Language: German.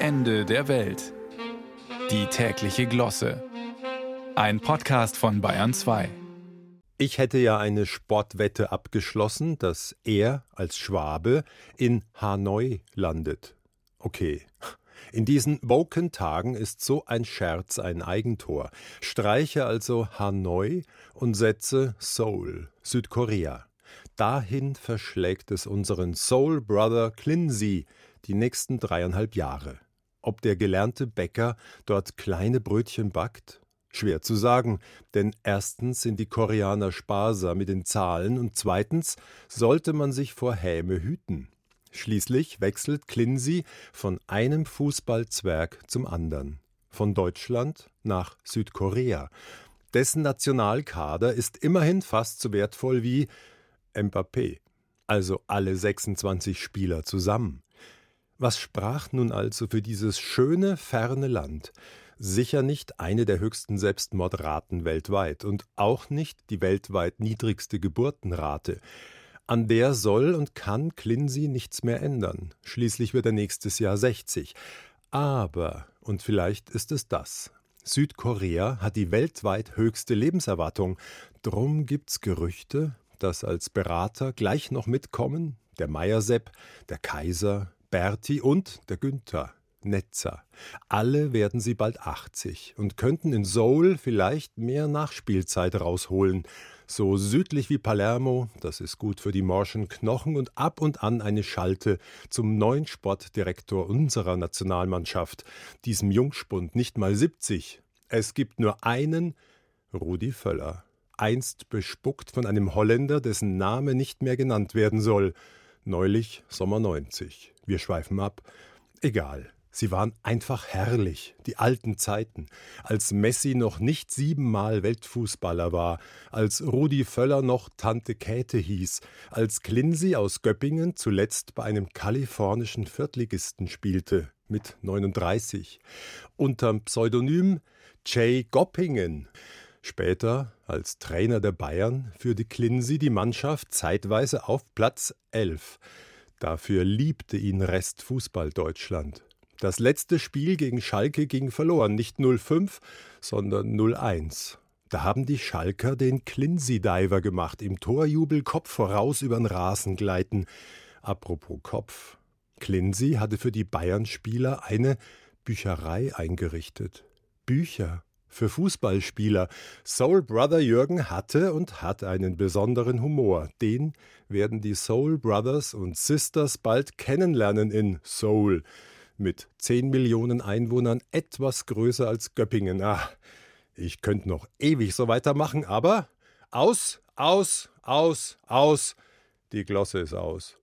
Ende der Welt. Die tägliche Glosse. Ein Podcast von Bayern 2. Ich hätte ja eine Sportwette abgeschlossen, dass er als Schwabe in Hanoi landet. Okay. In diesen Woken-Tagen ist so ein Scherz ein Eigentor. Streiche also Hanoi und setze Seoul, Südkorea. Dahin verschlägt es unseren Soul Brother Clincy die nächsten dreieinhalb Jahre. Ob der gelernte Bäcker dort kleine Brötchen backt? Schwer zu sagen, denn erstens sind die Koreaner sparsam mit den Zahlen und zweitens sollte man sich vor Häme hüten. Schließlich wechselt Clincy von einem Fußballzwerg zum anderen, von Deutschland nach Südkorea. Dessen Nationalkader ist immerhin fast so wertvoll wie Mbappé, also alle 26 Spieler zusammen. Was sprach nun also für dieses schöne, ferne Land? Sicher nicht eine der höchsten Selbstmordraten weltweit und auch nicht die weltweit niedrigste Geburtenrate. An der soll und kann Clincy nichts mehr ändern. Schließlich wird er nächstes Jahr 60. Aber, und vielleicht ist es das, Südkorea hat die weltweit höchste Lebenserwartung. Drum gibt's Gerüchte, dass als Berater gleich noch mitkommen der Meiersepp, der Kaiser, Berti und der Günther. Netzer. Alle werden sie bald 80 und könnten in Seoul vielleicht mehr Nachspielzeit rausholen. So südlich wie Palermo, das ist gut für die morschen Knochen und ab und an eine Schalte zum neuen Sportdirektor unserer Nationalmannschaft, diesem Jungspund nicht mal 70. Es gibt nur einen, Rudi Völler einst bespuckt von einem Holländer, dessen Name nicht mehr genannt werden soll. Neulich Sommer 90. Wir schweifen ab. Egal. Sie waren einfach herrlich, die alten Zeiten, als Messi noch nicht siebenmal Weltfußballer war, als Rudi Völler noch Tante Käthe hieß, als Clincy aus Göppingen zuletzt bei einem kalifornischen Viertligisten spielte, mit 39, unterm Pseudonym Jay Goppingen. Später, als Trainer der Bayern, führte Clincy die Mannschaft zeitweise auf Platz 11. Dafür liebte ihn Rest Fußball Deutschland. Das letzte Spiel gegen Schalke ging verloren, nicht 0-5, sondern 0-1. Da haben die Schalker den Clincy-Diver gemacht, im Torjubel Kopf voraus übern Rasen gleiten. Apropos Kopf. Clincy hatte für die Bayern-Spieler eine Bücherei eingerichtet. Bücher für Fußballspieler. Soul Brother Jürgen hatte und hat einen besonderen Humor. Den werden die Soul Brothers und Sisters bald kennenlernen in Seoul. Mit 10 Millionen Einwohnern etwas größer als Göppingen. Ah, ich könnte noch ewig so weitermachen, aber aus, aus, aus, aus. Die Glosse ist aus.